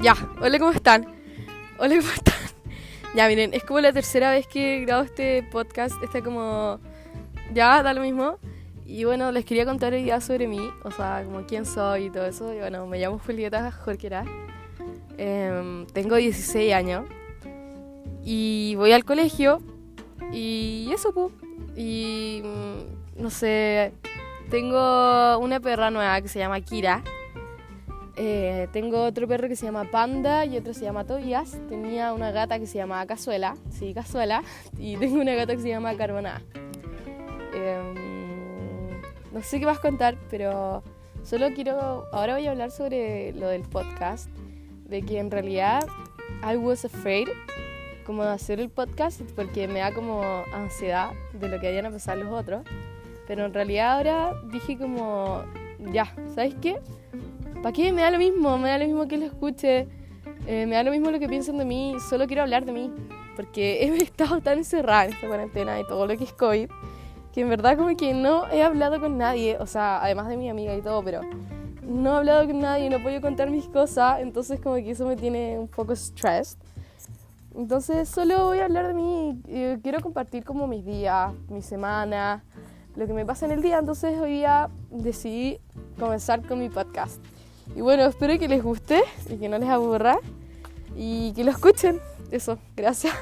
Ya, hola, ¿cómo están? Hola, ¿cómo están? Ya, miren, es como la tercera vez que grabo este podcast. Está como. Ya, da lo mismo. Y bueno, les quería contar hoy día sobre mí, o sea, como quién soy y todo eso. Y bueno, me llamo Julieta Jorquera. Em, tengo 16 años. Y voy al colegio. Y eso, pues. Y. mm, No sé. Tengo una perra nueva que se llama Kira. Eh, tengo otro perro que se llama Panda y otro se llama Tobias. Tenía una gata que se llama Cazuela, sí, Cazuela. Y tengo una gata que se llama Carbonada. Em, no sé qué vas a contar, pero solo quiero. Ahora voy a hablar sobre lo del podcast. De que en realidad I was afraid como de hacer el podcast porque me da como ansiedad de lo que vayan a pasar los otros. Pero en realidad ahora dije como, ya, ¿sabes qué? ¿Para qué? Me da lo mismo, me da lo mismo que lo escuche, eh, me da lo mismo lo que piensen de mí, solo quiero hablar de mí, porque he estado tan encerrada en esta cuarentena y todo lo que es COVID, que en verdad como que no he hablado con nadie, o sea, además de mi amiga y todo, pero no he hablado con nadie, no puedo contar mis cosas, entonces como que eso me tiene un poco stressed. Entonces solo voy a hablar de mí, y quiero compartir como mis días, mi semana, lo que me pasa en el día, entonces hoy día decidí comenzar con mi podcast. Y bueno, espero que les guste y que no les aburra y que lo escuchen. Eso, gracias.